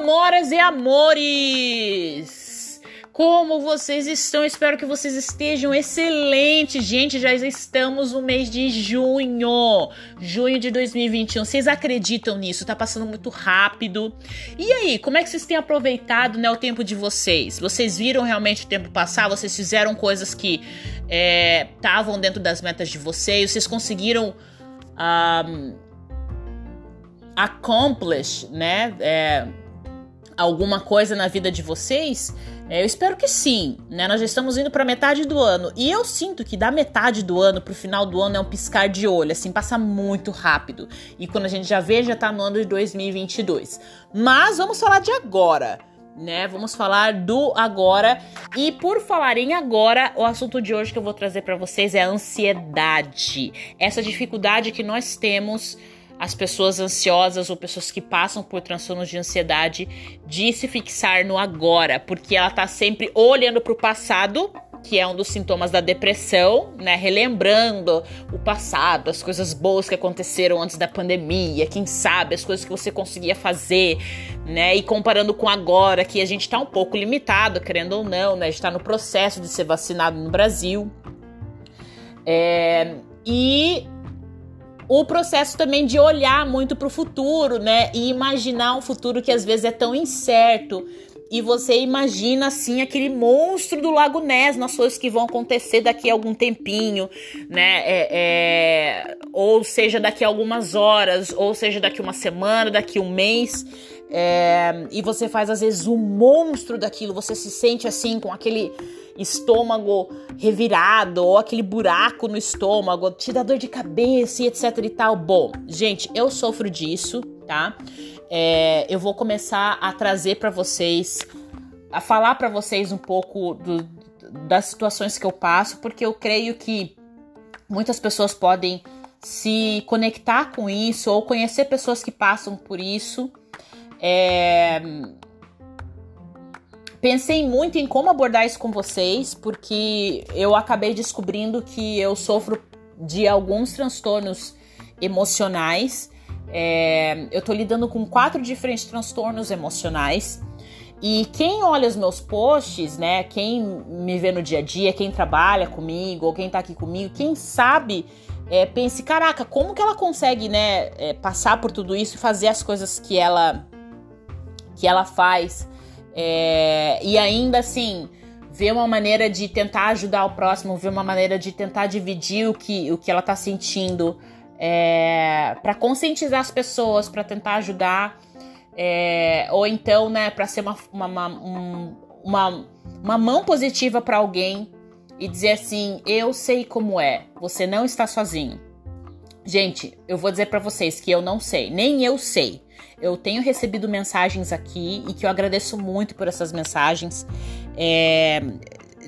amoras e amores! Como vocês estão? Espero que vocês estejam excelentes. Gente, já estamos no mês de junho. Junho de 2021. Vocês acreditam nisso? Tá passando muito rápido. E aí, como é que vocês têm aproveitado né, o tempo de vocês? Vocês viram realmente o tempo passar? Vocês fizeram coisas que estavam é, dentro das metas de vocês? Vocês conseguiram. Um, accomplish, né? É, alguma coisa na vida de vocês? É, eu espero que sim, né? Nós já estamos indo para metade do ano e eu sinto que da metade do ano pro final do ano é um piscar de olho, assim, passa muito rápido. E quando a gente já vê, já tá no ano de 2022. Mas vamos falar de agora, né? Vamos falar do agora. E por falar em agora, o assunto de hoje que eu vou trazer para vocês é a ansiedade. Essa dificuldade que nós temos as pessoas ansiosas ou pessoas que passam por transtornos de ansiedade de se fixar no agora, porque ela tá sempre olhando para o passado, que é um dos sintomas da depressão, né? Relembrando o passado, as coisas boas que aconteceram antes da pandemia, quem sabe as coisas que você conseguia fazer, né? E comparando com agora, que a gente tá um pouco limitado, querendo ou não, né? A gente tá no processo de ser vacinado no Brasil. É, e o processo também de olhar muito para o futuro, né? E imaginar um futuro que às vezes é tão incerto. E você imagina assim aquele monstro do Lago Ness nas coisas que vão acontecer daqui a algum tempinho, né? É, é, ou seja, daqui a algumas horas, ou seja, daqui uma semana, daqui um mês. É, e você faz às vezes um monstro daquilo, você se sente assim com aquele estômago revirado ou aquele buraco no estômago, te dá dor de cabeça e etc e tal. Bom, gente, eu sofro disso, tá? É, eu vou começar a trazer para vocês, a falar para vocês um pouco do, das situações que eu passo, porque eu creio que muitas pessoas podem se conectar com isso ou conhecer pessoas que passam por isso. É... Pensei muito em como abordar isso com vocês, porque eu acabei descobrindo que eu sofro de alguns transtornos emocionais. É... Eu tô lidando com quatro diferentes transtornos emocionais. E quem olha os meus posts, né? Quem me vê no dia a dia, quem trabalha comigo, ou quem tá aqui comigo, quem sabe, é, pense, caraca, como que ela consegue, né, é, passar por tudo isso e fazer as coisas que ela que ela faz. É, e ainda assim, ver uma maneira de tentar ajudar o próximo, ver uma maneira de tentar dividir o que, o que ela tá sentindo, é, para conscientizar as pessoas, para tentar ajudar, é, ou então, né, para ser uma, uma, uma, uma, uma mão positiva para alguém e dizer assim: eu sei como é, você não está sozinho. Gente, eu vou dizer para vocês que eu não sei, nem eu sei. Eu tenho recebido mensagens aqui e que eu agradeço muito por essas mensagens. É,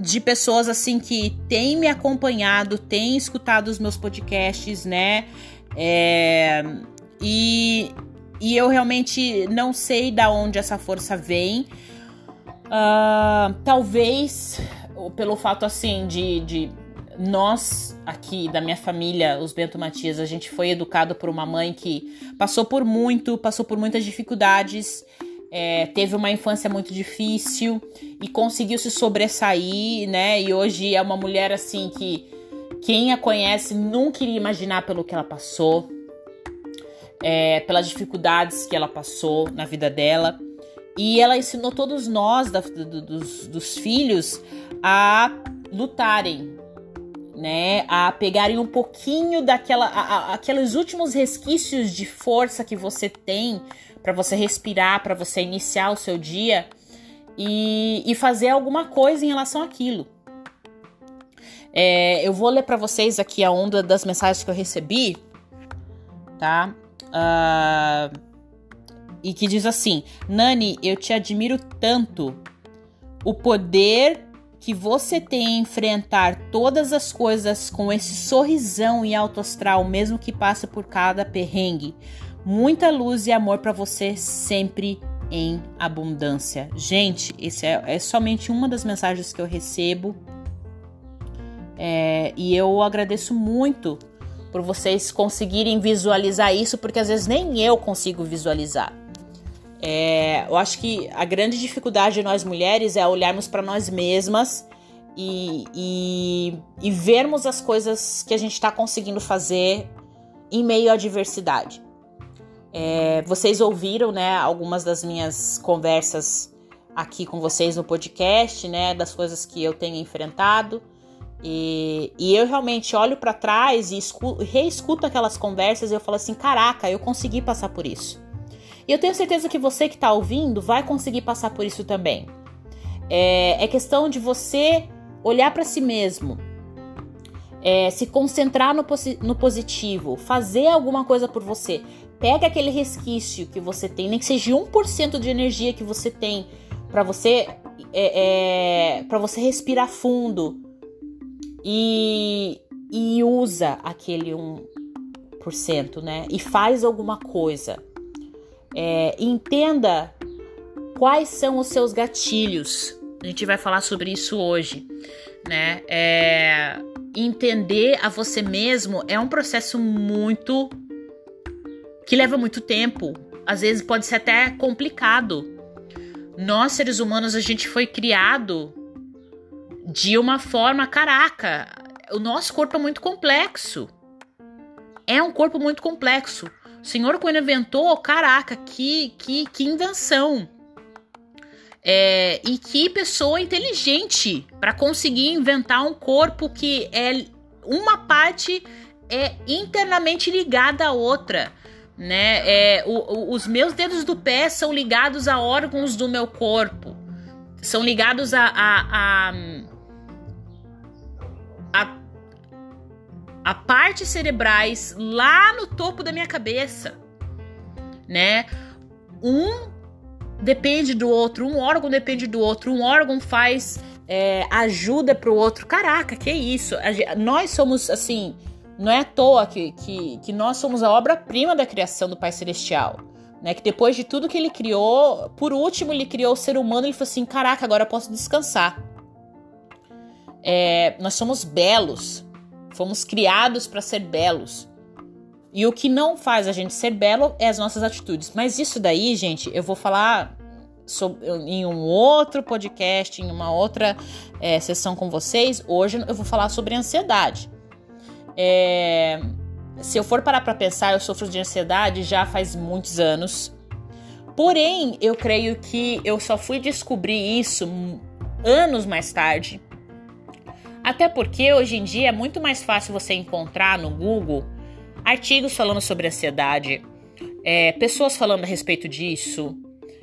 de pessoas assim que têm me acompanhado, têm escutado os meus podcasts, né? É, e, e eu realmente não sei da onde essa força vem. Uh, talvez pelo fato assim de, de nós aqui da minha família, os Bento Matias, a gente foi educado por uma mãe que passou por muito, passou por muitas dificuldades, é, teve uma infância muito difícil e conseguiu se sobressair, né? E hoje é uma mulher assim que quem a conhece nunca iria imaginar pelo que ela passou, é, pelas dificuldades que ela passou na vida dela. E ela ensinou todos nós, da, do, dos, dos filhos, a lutarem, né, a pegarem um pouquinho daquela, a, a, aqueles últimos resquícios de força que você tem para você respirar, para você iniciar o seu dia e, e, fazer alguma coisa em relação àquilo. É, eu vou ler para vocês aqui a onda das mensagens que eu recebi, tá? Uh, e que diz assim: Nani, eu te admiro tanto. O poder que você tem a enfrentar todas as coisas com esse sorrisão e alto astral, mesmo que passe por cada perrengue. Muita luz e amor para você sempre em abundância. Gente, esse é, é, somente uma das mensagens que eu recebo. É, e eu agradeço muito por vocês conseguirem visualizar isso, porque às vezes nem eu consigo visualizar. É, eu acho que a grande dificuldade de nós mulheres é olharmos para nós mesmas e, e, e, vermos as coisas que a gente está conseguindo fazer em meio à diversidade. É, vocês ouviram, né, algumas das minhas conversas aqui com vocês no podcast, né, das coisas que eu tenho enfrentado. E, e eu realmente olho para trás e escuto, reescuto aquelas conversas e eu falo assim: caraca, eu consegui passar por isso. E eu tenho certeza que você que está ouvindo vai conseguir passar por isso também. É, é questão de você olhar para si mesmo, é, se concentrar no, no positivo, fazer alguma coisa por você. Pega aquele resquício que você tem, nem que seja 1% de energia que você tem para você é, é para você respirar fundo e, e usa aquele 1%, né? E faz alguma coisa. É, entenda quais são os seus gatilhos. A gente vai falar sobre isso hoje, né? É, entender a você mesmo é um processo muito que leva muito tempo. Às vezes pode ser até complicado. Nós seres humanos a gente foi criado de uma forma, caraca, o nosso corpo é muito complexo. É um corpo muito complexo. O senhor quando inventou, caraca, que, que, que invenção. É, e que pessoa inteligente para conseguir inventar um corpo que é uma parte é internamente ligada à outra, né? É, o, o, os meus dedos do pé são ligados a órgãos do meu corpo, são ligados a, a, a a partes cerebrais lá no topo da minha cabeça, né? Um depende do outro, um órgão depende do outro, um órgão faz é, ajuda para o outro. Caraca, que isso? nós somos assim, não é à toa que, que, que nós somos a obra-prima da criação do Pai Celestial. Né, que depois de tudo que ele criou, por último ele criou o ser humano, ele falou assim: caraca, agora eu posso descansar. É, nós somos belos, Fomos criados para ser belos. E o que não faz a gente ser belo é as nossas atitudes. Mas isso daí, gente, eu vou falar sobre, em um outro podcast, em uma outra é, sessão com vocês. Hoje eu vou falar sobre ansiedade. É, se eu for parar para pensar, eu sofro de ansiedade já faz muitos anos. Porém, eu creio que eu só fui descobrir isso anos mais tarde até porque hoje em dia é muito mais fácil você encontrar no Google artigos falando sobre ansiedade, é, pessoas falando a respeito disso,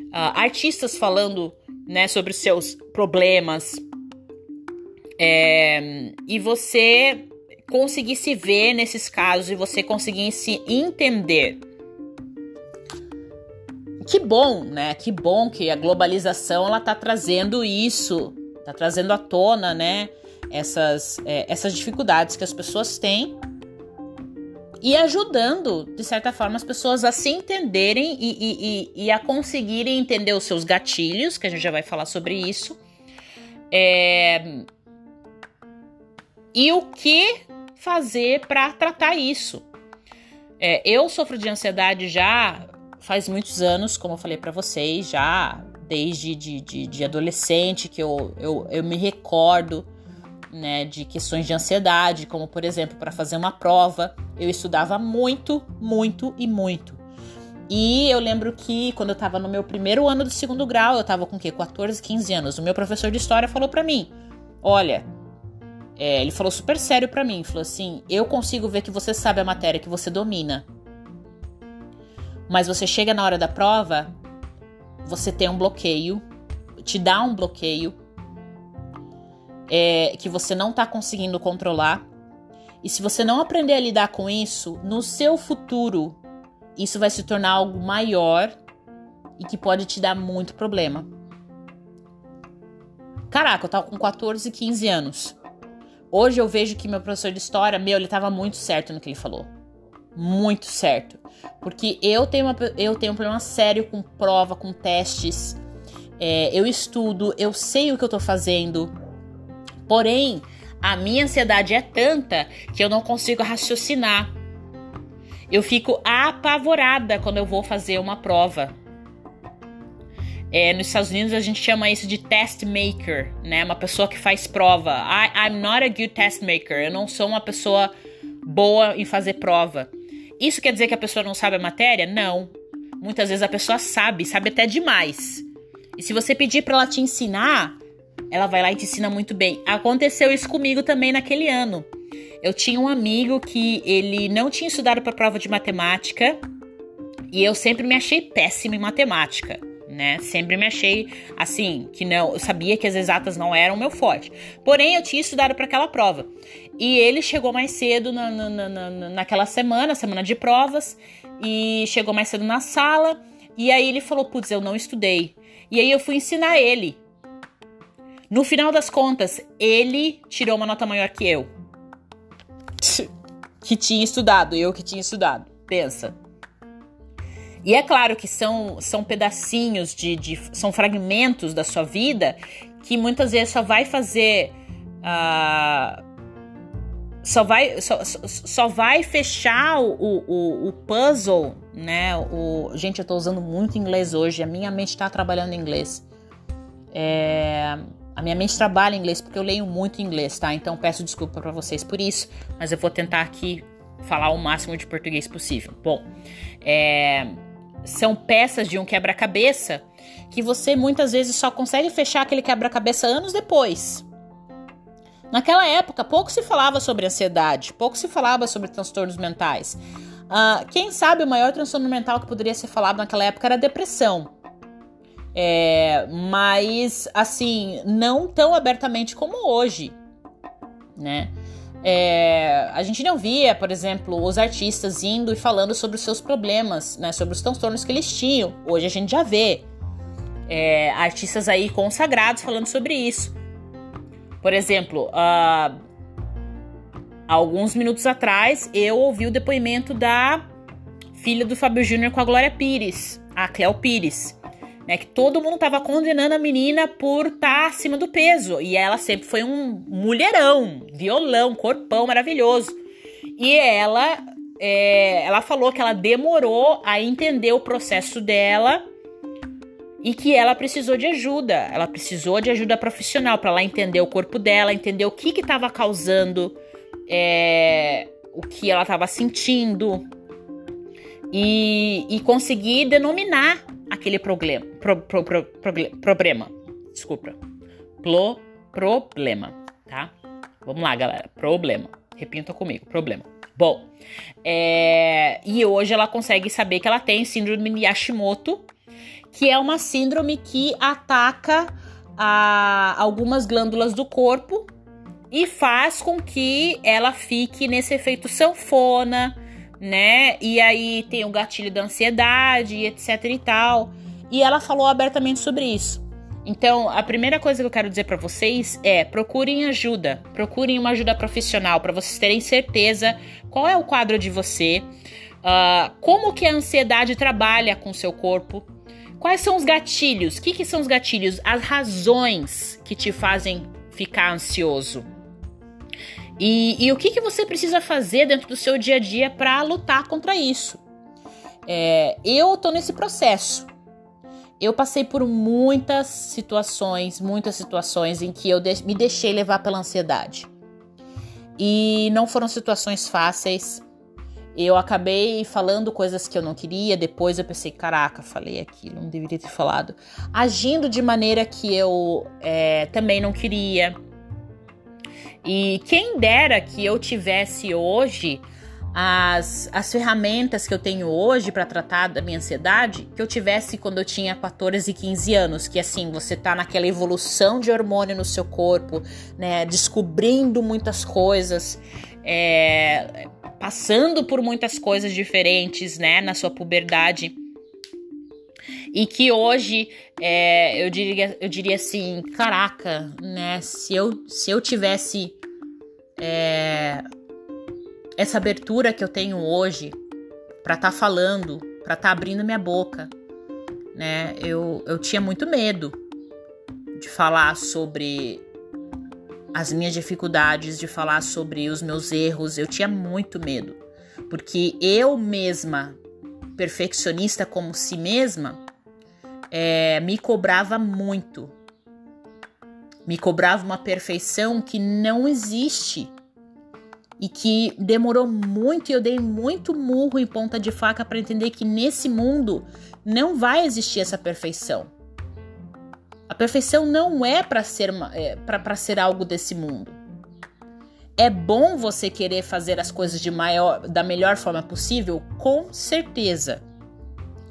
uh, artistas falando né, sobre os seus problemas, é, e você conseguir se ver nesses casos e você conseguir se entender. Que bom, né? Que bom que a globalização ela tá trazendo isso, tá trazendo à tona, né? Essas, é, essas dificuldades que as pessoas têm e ajudando, de certa forma, as pessoas a se entenderem e, e, e, a conseguirem entender os seus gatilhos, que a gente já vai falar sobre isso. É... E o que fazer para tratar isso. É, eu sofro de ansiedade já faz muitos anos, como eu falei para vocês, já desde de, de, de adolescente, que eu, eu, eu me recordo né, de questões de ansiedade, como por exemplo, para fazer uma prova, eu estudava muito, muito e muito. E eu lembro que quando eu estava no meu primeiro ano do segundo grau, eu estava com o quê? 14, 15 anos. O meu professor de história falou para mim: "Olha, é, ele falou super sério para mim, falou assim: "Eu consigo ver que você sabe a matéria que você domina. Mas você chega na hora da prova, você tem um bloqueio, te dá um bloqueio é, que você não está conseguindo controlar. E se você não aprender a lidar com isso, no seu futuro, isso vai se tornar algo maior e que pode te dar muito problema. Caraca, eu tava com 14, 15 anos. Hoje eu vejo que meu professor de história, meu, ele tava muito certo no que ele falou. Muito certo. Porque eu tenho, uma, eu tenho um problema sério com prova, com testes. É, eu estudo, eu sei o que eu tô fazendo. Porém, a minha ansiedade é tanta que eu não consigo raciocinar. Eu fico apavorada quando eu vou fazer uma prova. É, nos Estados Unidos a gente chama isso de test maker, né? Uma pessoa que faz prova. I, I'm not a good test maker. Eu não sou uma pessoa boa em fazer prova. Isso quer dizer que a pessoa não sabe a matéria? Não. Muitas vezes a pessoa sabe, sabe até demais. E se você pedir para ela te ensinar, ela vai lá e te ensina muito bem. Aconteceu isso comigo também naquele ano. Eu tinha um amigo que ele não tinha estudado para prova de matemática e eu sempre me achei péssima em matemática, né? Sempre me achei assim, que não, eu sabia que as exatas não eram o meu forte. Porém, eu tinha estudado para aquela prova. E ele chegou mais cedo na, na, na, naquela semana, semana de provas, e chegou mais cedo na sala. E aí ele falou: Putz, eu não estudei. E aí eu fui ensinar ele. No final das contas, ele tirou uma nota maior que eu. Que tinha estudado, eu que tinha estudado. Pensa. E é claro que são, são pedacinhos de, de. são fragmentos da sua vida que muitas vezes só vai fazer. Uh, só vai, só, só vai fechar o, o, o puzzle, né? O, gente, eu tô usando muito inglês hoje, a minha mente tá trabalhando em inglês. É, a minha mente trabalha em inglês porque eu leio muito inglês, tá? Então peço desculpa para vocês por isso, mas eu vou tentar aqui falar o máximo de português possível. Bom, é, são peças de um quebra-cabeça que você muitas vezes só consegue fechar aquele quebra-cabeça anos depois. Naquela época, pouco se falava sobre ansiedade, pouco se falava sobre transtornos mentais. Uh, quem sabe o maior transtorno mental que poderia ser falado naquela época era depressão. É, mas, assim, não tão abertamente como hoje, né? É, a gente não via, por exemplo, os artistas indo e falando sobre os seus problemas, né, sobre os transtornos que eles tinham. Hoje a gente já vê é, artistas aí consagrados falando sobre isso. Por exemplo, uh, alguns minutos atrás eu ouvi o depoimento da filha do Fábio Júnior com a Glória Pires, a Cléo Pires né? Que todo mundo tava condenando a menina por estar tá acima do peso. E ela sempre foi um mulherão, violão, corpão maravilhoso. E ela, é, ela falou que ela demorou a entender o processo dela e que ela precisou de ajuda. Ela precisou de ajuda profissional para ela entender o corpo dela, entender o que estava causando é, o que ela estava sentindo e, e conseguir denominar aquele problema. Pro, pro, pro, problema. Desculpa. Pro, problema, tá? Vamos lá, galera. Problema. Repita comigo. Problema. Bom, é, e hoje ela consegue saber que ela tem síndrome de Hashimoto, que é uma síndrome que ataca a, algumas glândulas do corpo e faz com que ela fique nesse efeito sanfona, né? E aí tem o gatilho da ansiedade, etc e tal. E ela falou abertamente sobre isso. Então, a primeira coisa que eu quero dizer para vocês é: procurem ajuda, procurem uma ajuda profissional para vocês terem certeza qual é o quadro de você, uh, como que a ansiedade trabalha com o seu corpo, quais são os gatilhos, o que, que são os gatilhos, as razões que te fazem ficar ansioso. E, e o que, que você precisa fazer dentro do seu dia a dia para lutar contra isso? É, eu tô nesse processo. Eu passei por muitas situações, muitas situações em que eu de me deixei levar pela ansiedade. E não foram situações fáceis. Eu acabei falando coisas que eu não queria, depois eu pensei, caraca, falei aquilo, não deveria ter falado. Agindo de maneira que eu é, também não queria. E quem dera que eu tivesse hoje as, as ferramentas que eu tenho hoje para tratar da minha ansiedade que eu tivesse quando eu tinha 14 e 15 anos, que assim, você tá naquela evolução de hormônio no seu corpo, né, descobrindo muitas coisas, é, passando por muitas coisas diferentes, né, na sua puberdade. E que hoje é, eu, diria, eu diria assim, caraca, né? Se eu, se eu tivesse é, essa abertura que eu tenho hoje para estar tá falando, para estar tá abrindo minha boca, né? Eu, eu tinha muito medo de falar sobre as minhas dificuldades, de falar sobre os meus erros. Eu tinha muito medo, porque eu mesma, perfeccionista como si mesma, é, me cobrava muito. Me cobrava uma perfeição que não existe e que demorou muito e eu dei muito murro em ponta de faca para entender que nesse mundo não vai existir essa perfeição. A perfeição não é para ser é, para ser algo desse mundo. É bom você querer fazer as coisas de maior, da melhor forma possível, com certeza.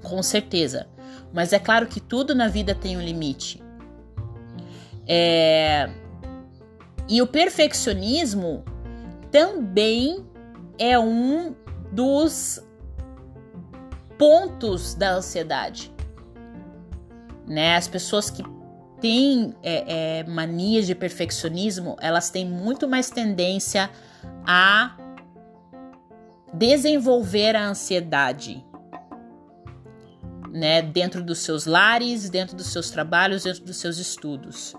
Com certeza. Mas é claro que tudo na vida tem um limite. É... E o perfeccionismo também é um dos pontos da ansiedade. Né? As pessoas que têm é, é, manias de perfeccionismo, elas têm muito mais tendência a desenvolver a ansiedade né, dentro dos seus lares, dentro dos seus trabalhos, dentro dos seus estudos.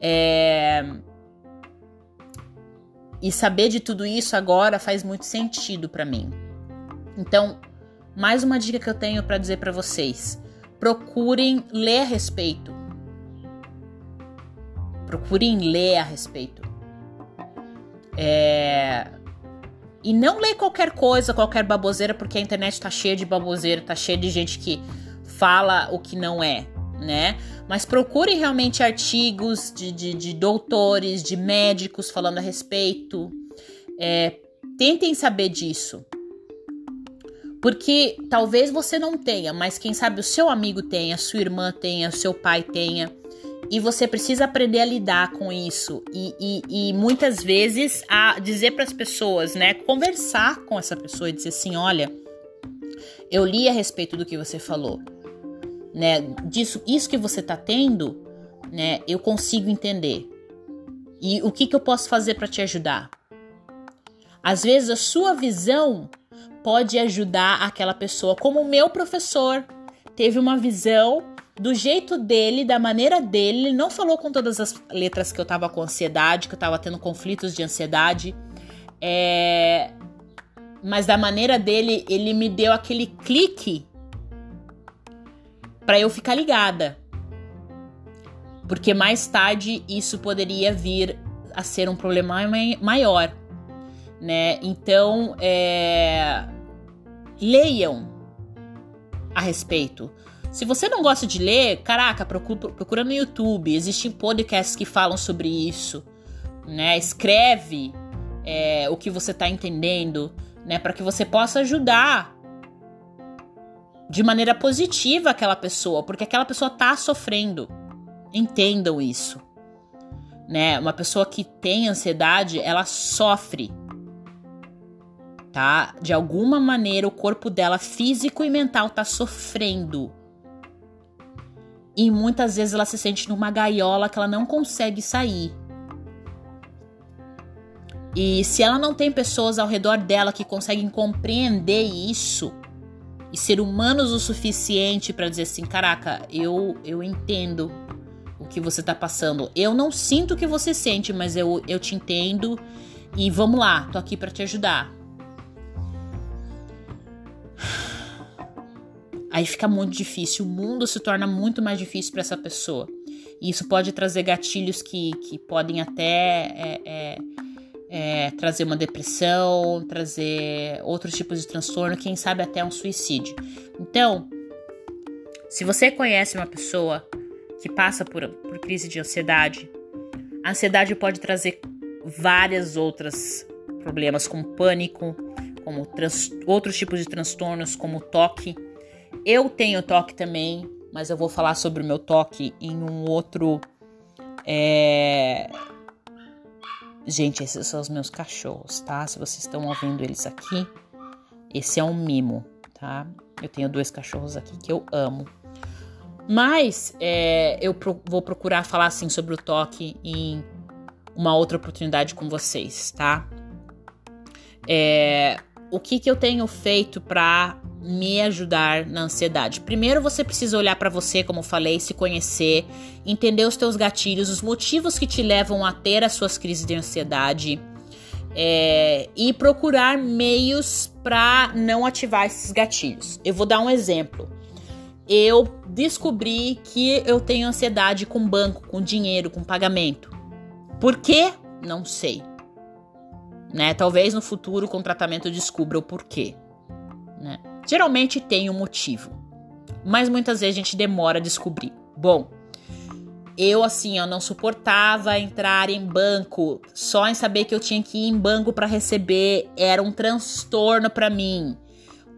É... E saber de tudo isso agora faz muito sentido para mim. Então, mais uma dica que eu tenho para dizer para vocês: procurem ler a respeito. Procurem ler a respeito. É... E não ler qualquer coisa, qualquer baboseira, porque a internet tá cheia de baboseira, tá cheia de gente que fala o que não é, né? Mas procure realmente artigos de, de, de doutores, de médicos falando a respeito. É, tentem saber disso. Porque talvez você não tenha, mas quem sabe o seu amigo tenha, sua irmã tenha, seu pai tenha. E você precisa aprender a lidar com isso. E, e, e muitas vezes a dizer para as pessoas, né? Conversar com essa pessoa e dizer assim: olha, eu li a respeito do que você falou, né? Disso, isso que você tá tendo, né? Eu consigo entender. E o que, que eu posso fazer para te ajudar? Às vezes a sua visão pode ajudar aquela pessoa, como o meu professor teve uma visão do jeito dele, da maneira dele. Ele não falou com todas as letras que eu tava com ansiedade, que eu tava tendo conflitos de ansiedade. É... Mas da maneira dele, ele me deu aquele clique para eu ficar ligada. Porque mais tarde isso poderia vir a ser um problema maior, né? Então, é... leiam a respeito. Se você não gosta de ler, caraca, procura, procura no YouTube. Existem podcasts que falam sobre isso. Né? Escreve é, o que você está entendendo, né? Para que você possa ajudar de maneira positiva aquela pessoa, porque aquela pessoa está sofrendo. Entendam isso. Né? Uma pessoa que tem ansiedade, ela sofre. Tá? De alguma maneira o corpo dela físico e mental tá sofrendo. E muitas vezes ela se sente numa gaiola que ela não consegue sair. E se ela não tem pessoas ao redor dela que conseguem compreender isso e ser humanos o suficiente para dizer assim, caraca, eu eu entendo o que você tá passando. Eu não sinto o que você sente, mas eu, eu te entendo e vamos lá, tô aqui para te ajudar. Aí fica muito difícil, o mundo se torna muito mais difícil para essa pessoa. E isso pode trazer gatilhos que, que podem até é, é, é, trazer uma depressão, trazer outros tipos de transtorno, quem sabe até um suicídio. Então, se você conhece uma pessoa que passa por, por crise de ansiedade, a ansiedade pode trazer várias outras problemas, como pânico, como trans, outros tipos de transtornos, como toque eu tenho toque também, mas eu vou falar sobre o meu toque em um outro. É... Gente, esses são os meus cachorros, tá? Se vocês estão ouvindo eles aqui, esse é um mimo, tá? Eu tenho dois cachorros aqui que eu amo. Mas é, eu pro, vou procurar falar assim sobre o toque em uma outra oportunidade com vocês, tá? É, o que, que eu tenho feito para me ajudar na ansiedade. Primeiro você precisa olhar para você, como falei, se conhecer, entender os teus gatilhos, os motivos que te levam a ter as suas crises de ansiedade é, e procurar meios para não ativar esses gatilhos. Eu vou dar um exemplo. eu descobri que eu tenho ansiedade com banco, com dinheiro, com pagamento. Por quê? Não sei. Né? Talvez no futuro com tratamento descubra o porquê. Né? Geralmente tem um motivo, mas muitas vezes a gente demora a descobrir. Bom, eu assim, eu não suportava entrar em banco. Só em saber que eu tinha que ir em banco para receber era um transtorno para mim.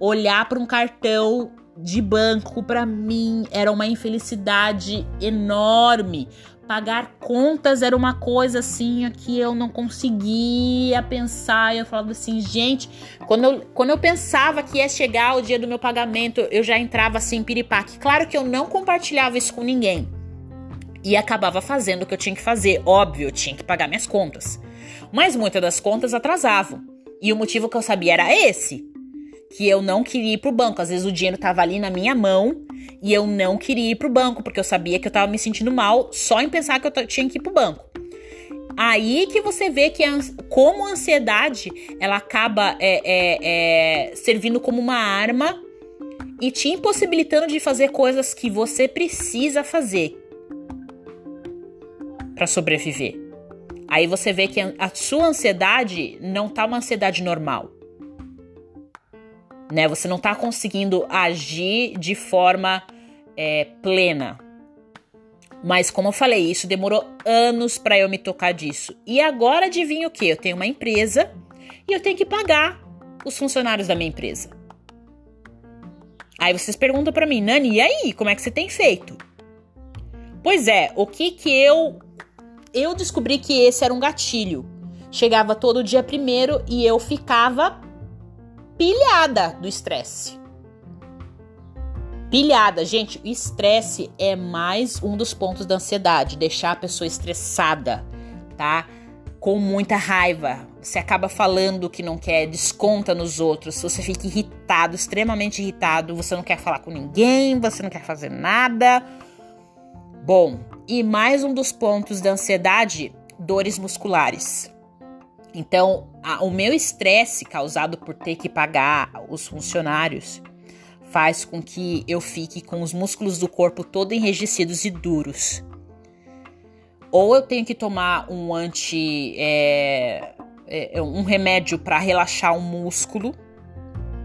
Olhar para um cartão de banco para mim era uma infelicidade enorme. Pagar contas era uma coisa assim que eu não conseguia pensar. Eu falava assim, gente, quando eu, quando eu pensava que ia chegar o dia do meu pagamento, eu já entrava assim, piripaque. Claro que eu não compartilhava isso com ninguém. E acabava fazendo o que eu tinha que fazer. Óbvio, eu tinha que pagar minhas contas. Mas muitas das contas atrasavam. E o motivo que eu sabia era esse que eu não queria ir pro banco. Às vezes o dinheiro tava ali na minha mão e eu não queria ir pro banco, porque eu sabia que eu tava me sentindo mal só em pensar que eu tinha que ir pro banco. Aí que você vê que a, como a ansiedade ela acaba é, é, é, servindo como uma arma e te impossibilitando de fazer coisas que você precisa fazer para sobreviver. Aí você vê que a sua ansiedade não tá uma ansiedade normal né? Você não está conseguindo agir de forma é, plena. Mas como eu falei, isso demorou anos para eu me tocar disso. E agora adivinha o que? Eu tenho uma empresa e eu tenho que pagar os funcionários da minha empresa. Aí vocês perguntam para mim, Nani, e aí, como é que você tem feito? Pois é, o que que eu eu descobri que esse era um gatilho. Chegava todo dia primeiro e eu ficava pilhada do estresse. Pilhada, gente, estresse é mais um dos pontos da ansiedade, deixar a pessoa estressada, tá? Com muita raiva. Você acaba falando que não quer, desconta nos outros, você fica irritado, extremamente irritado, você não quer falar com ninguém, você não quer fazer nada. Bom, e mais um dos pontos da ansiedade, dores musculares. Então, a, o meu estresse causado por ter que pagar os funcionários faz com que eu fique com os músculos do corpo todo enrijecidos e duros. Ou eu tenho que tomar um anti. É, é, um remédio para relaxar o músculo.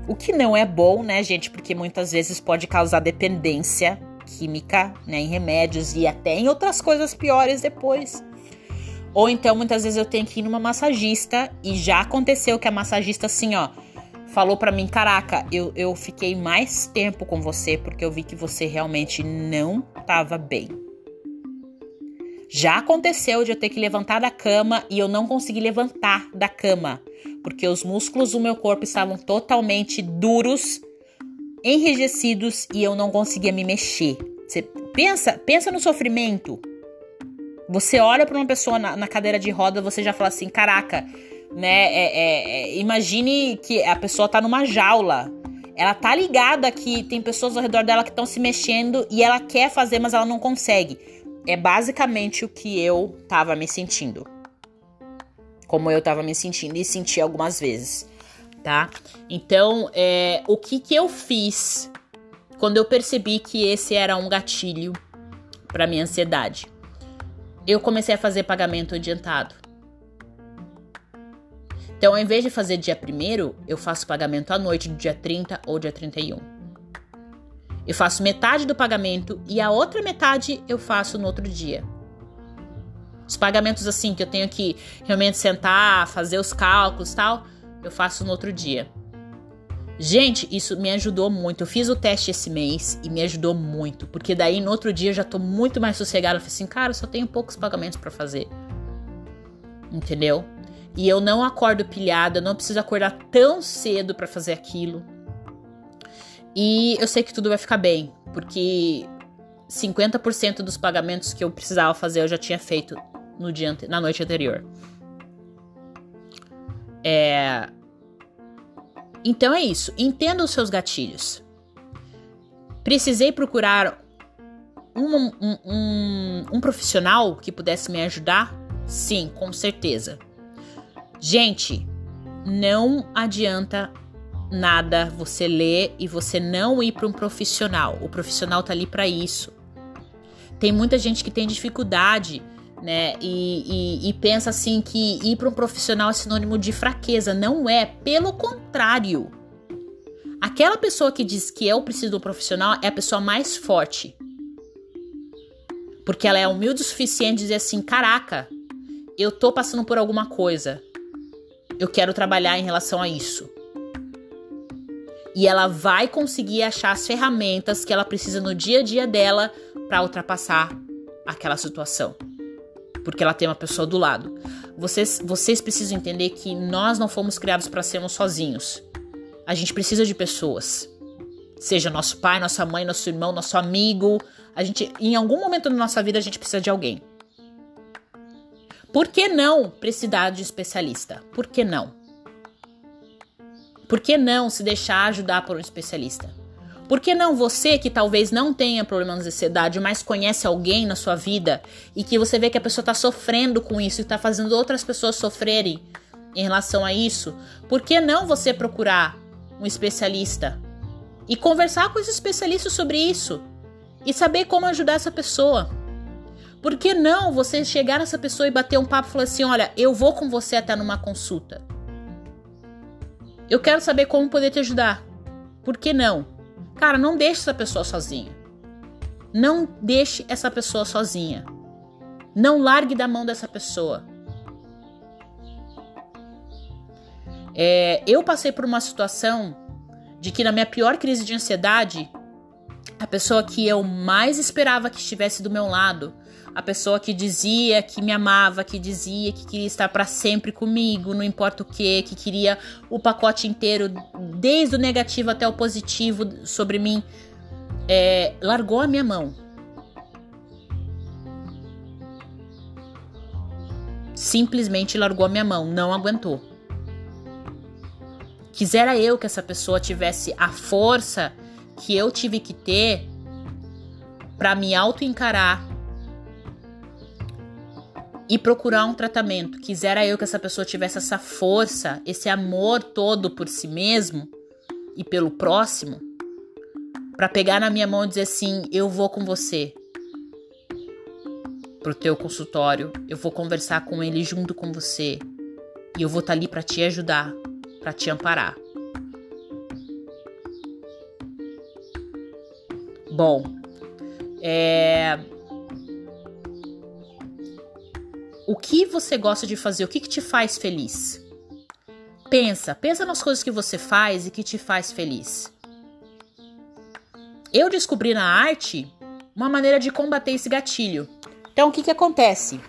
O que não é bom, né, gente? Porque muitas vezes pode causar dependência química, né, em remédios e até em outras coisas piores depois. Ou então, muitas vezes eu tenho que ir numa massagista e já aconteceu que a massagista, assim, ó, falou para mim: Caraca, eu, eu fiquei mais tempo com você porque eu vi que você realmente não tava bem. Já aconteceu de eu ter que levantar da cama e eu não consegui levantar da cama, porque os músculos do meu corpo estavam totalmente duros, enrijecidos e eu não conseguia me mexer. Você pensa, pensa no sofrimento. Você olha para uma pessoa na, na, cadeira de roda, você já fala assim: caraca, né? É, é, é, imagine que a pessoa tá numa jaula. Ela tá ligada que tem pessoas ao redor dela que estão se mexendo e ela quer fazer, mas ela não consegue. É basicamente o que eu tava me sentindo. Como eu tava me sentindo e senti algumas vezes, tá? Então, é, o que que eu fiz quando eu percebi que esse era um gatilho para minha ansiedade? Eu comecei a fazer pagamento adiantado. Então, ao invés de fazer dia 1 eu faço pagamento à noite do dia 30 ou dia 31. Eu faço metade do pagamento e a outra metade eu faço no outro dia. Os pagamentos assim que eu tenho que realmente sentar, fazer os cálculos, tal, eu faço no outro dia. Gente, isso me ajudou muito. Eu fiz o teste esse mês e me ajudou muito, porque daí no outro dia eu já tô muito mais sossegada. Eu falei assim, cara, eu só tenho poucos pagamentos para fazer. Entendeu? E eu não acordo pilhada, eu não preciso acordar tão cedo para fazer aquilo. E eu sei que tudo vai ficar bem, porque 50% dos pagamentos que eu precisava fazer eu já tinha feito no dia na noite anterior. É, então é isso. Entenda os seus gatilhos. Precisei procurar um, um, um, um profissional que pudesse me ajudar? Sim, com certeza. Gente, não adianta nada você ler e você não ir para um profissional. O profissional tá ali para isso. Tem muita gente que tem dificuldade, né? E, e, e pensa assim que ir para um profissional é sinônimo de fraqueza. Não é, pelo contrário. Aquela pessoa que diz que eu preciso do profissional é a pessoa mais forte. Porque ela é humilde o suficiente de dizer assim: caraca, eu tô passando por alguma coisa. Eu quero trabalhar em relação a isso. E ela vai conseguir achar as ferramentas que ela precisa no dia a dia dela para ultrapassar aquela situação. Porque ela tem uma pessoa do lado. Vocês, vocês precisam entender que nós não fomos criados para sermos sozinhos. A gente precisa de pessoas. Seja nosso pai, nossa mãe, nosso irmão, nosso amigo. A gente, em algum momento da nossa vida, a gente precisa de alguém. Por que não precisar de especialista? Por que não? Por que não se deixar ajudar por um especialista? Por que não você que talvez não tenha problemas de ansiedade, mas conhece alguém na sua vida e que você vê que a pessoa está sofrendo com isso e está fazendo outras pessoas sofrerem em relação a isso? Por que não você procurar um especialista e conversar com esse especialista sobre isso e saber como ajudar essa pessoa? Por que não você chegar nessa pessoa e bater um papo e falar assim: olha, eu vou com você até numa consulta? Eu quero saber como poder te ajudar. Por que não? Cara, não deixe essa pessoa sozinha. Não deixe essa pessoa sozinha. Não largue da mão dessa pessoa. É, eu passei por uma situação de que na minha pior crise de ansiedade, a pessoa que eu mais esperava que estivesse do meu lado a pessoa que dizia que me amava, que dizia que queria estar para sempre comigo, não importa o que, que queria o pacote inteiro, desde o negativo até o positivo sobre mim, é, largou a minha mão. Simplesmente largou a minha mão, não aguentou. Quisera eu que essa pessoa tivesse a força que eu tive que ter para me auto-encarar e procurar um tratamento. Quisera eu que essa pessoa tivesse essa força, esse amor todo por si mesmo e pelo próximo, para pegar na minha mão e dizer assim: eu vou com você pro teu consultório, eu vou conversar com ele junto com você e eu vou estar tá ali para te ajudar, para te amparar. Bom, é, O que você gosta de fazer? O que, que te faz feliz? Pensa, pensa nas coisas que você faz e que te faz feliz. Eu descobri na arte uma maneira de combater esse gatilho. Então, o que, que acontece?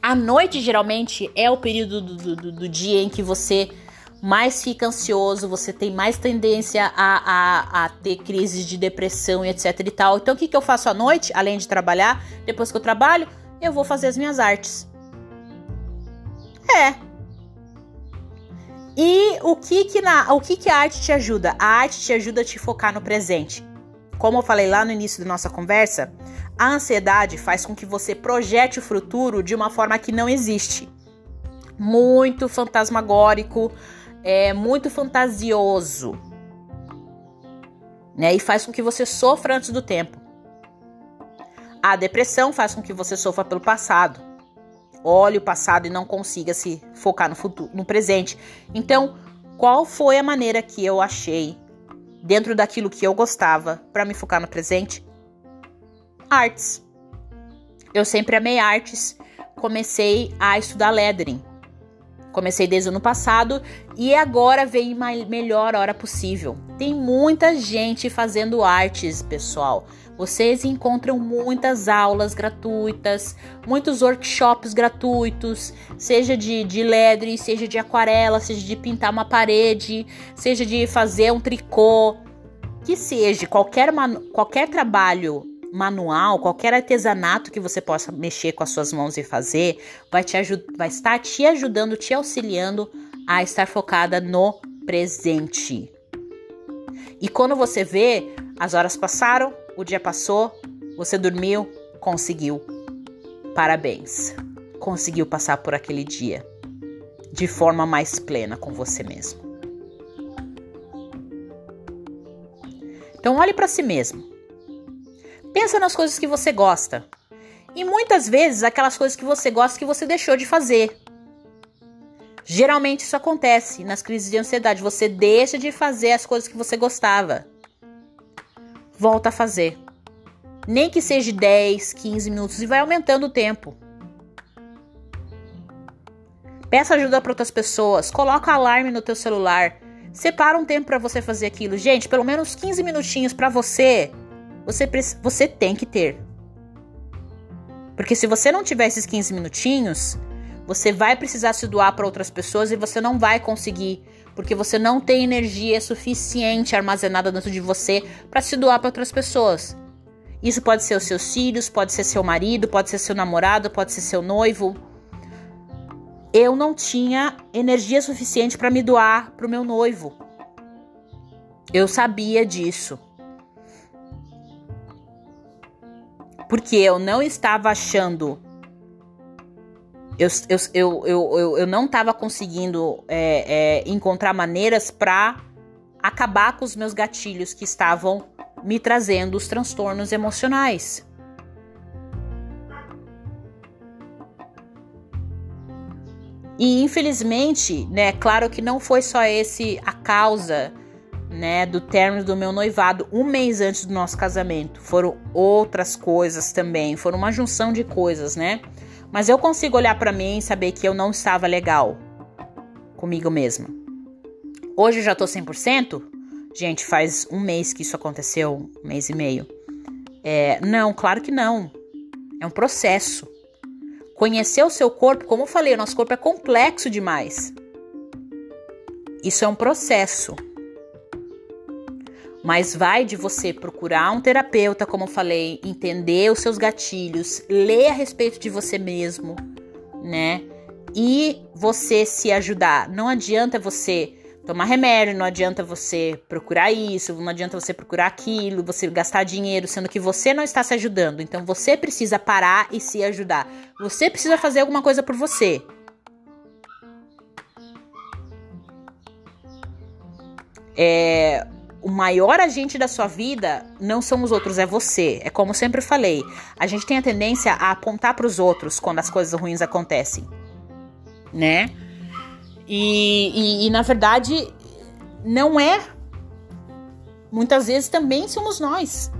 A noite geralmente é o período do, do, do dia em que você mais fica ansioso, você tem mais tendência a, a, a, ter crises de depressão e etc e tal. Então, o que, que eu faço à noite, além de trabalhar? Depois que eu trabalho, eu vou fazer as minhas artes. É. E o que que, na, o que que a arte te ajuda? A arte te ajuda a te focar no presente. Como eu falei lá no início da nossa conversa, a ansiedade faz com que você projete o futuro de uma forma que não existe. Muito fantasmagórico, é muito fantasioso. Né? E faz com que você sofra antes do tempo. A depressão faz com que você sofra pelo passado. Olhe o passado e não consiga se focar no futuro, no presente. Então, qual foi a maneira que eu achei dentro daquilo que eu gostava para me focar no presente? Artes. Eu sempre amei artes. Comecei a estudar lettering. Comecei desde o ano passado e agora veio melhor hora possível. Tem muita gente fazendo artes, pessoal. Vocês encontram muitas aulas gratuitas, muitos workshops gratuitos, seja de, de ledre, seja de aquarela, seja de pintar uma parede, seja de fazer um tricô, que seja qualquer, qualquer trabalho manual, qualquer artesanato que você possa mexer com as suas mãos e fazer, vai, te vai estar te ajudando, te auxiliando a estar focada no presente. E quando você vê, as horas passaram, o dia passou, você dormiu, conseguiu. Parabéns. Conseguiu passar por aquele dia de forma mais plena com você mesmo. Então olhe para si mesmo. Pensa nas coisas que você gosta. E muitas vezes aquelas coisas que você gosta que você deixou de fazer. Geralmente isso acontece nas crises de ansiedade. Você deixa de fazer as coisas que você gostava. Volta a fazer. Nem que seja 10, 15 minutos e vai aumentando o tempo. Peça ajuda para outras pessoas, coloca alarme no teu celular. Separa um tempo para você fazer aquilo. Gente, pelo menos 15 minutinhos para você, você você tem que ter. Porque se você não tiver esses 15 minutinhos, você vai precisar se doar para outras pessoas e você não vai conseguir, porque você não tem energia suficiente armazenada dentro de você para se doar para outras pessoas. Isso pode ser os seus filhos, pode ser seu marido, pode ser seu namorado, pode ser seu noivo. Eu não tinha energia suficiente para me doar para o meu noivo. Eu sabia disso. Porque eu não estava achando eu, eu, eu, eu, eu não estava conseguindo é, é, encontrar maneiras para acabar com os meus gatilhos que estavam me trazendo os transtornos emocionais. E infelizmente, né, claro que não foi só esse a causa, né, do término do meu noivado um mês antes do nosso casamento. Foram outras coisas também, foram uma junção de coisas, né? Mas eu consigo olhar para mim e saber que eu não estava legal comigo mesma. Hoje eu já tô 100%? Gente, faz um mês que isso aconteceu, um mês e meio. É, não, claro que não. É um processo. Conhecer o seu corpo, como eu falei, o nosso corpo é complexo demais. Isso é um processo. Mas vai de você procurar um terapeuta, como eu falei, entender os seus gatilhos, ler a respeito de você mesmo, né? E você se ajudar. Não adianta você tomar remédio, não adianta você procurar isso, não adianta você procurar aquilo, você gastar dinheiro, sendo que você não está se ajudando. Então você precisa parar e se ajudar. Você precisa fazer alguma coisa por você. É, o maior agente da sua vida não são os outros, é você. É como sempre falei, a gente tem a tendência a apontar para os outros quando as coisas ruins acontecem, né? E, e, e na verdade não é. Muitas vezes também somos nós.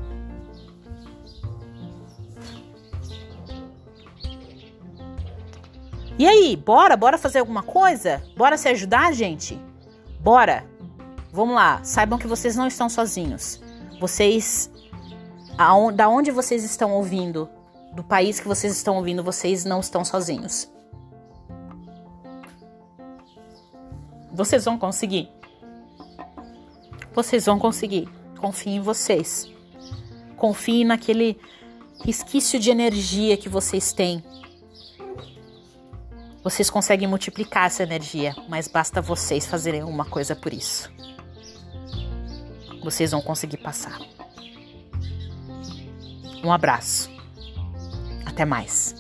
E aí, bora, bora fazer alguma coisa? Bora se ajudar, gente? Bora! Vamos lá, saibam que vocês não estão sozinhos. Vocês, da onde vocês estão ouvindo, do país que vocês estão ouvindo, vocês não estão sozinhos. Vocês vão conseguir. Vocês vão conseguir. Confiem em vocês. Confiem naquele resquício de energia que vocês têm. Vocês conseguem multiplicar essa energia, mas basta vocês fazerem uma coisa por isso vocês vão conseguir passar. Um abraço. Até mais.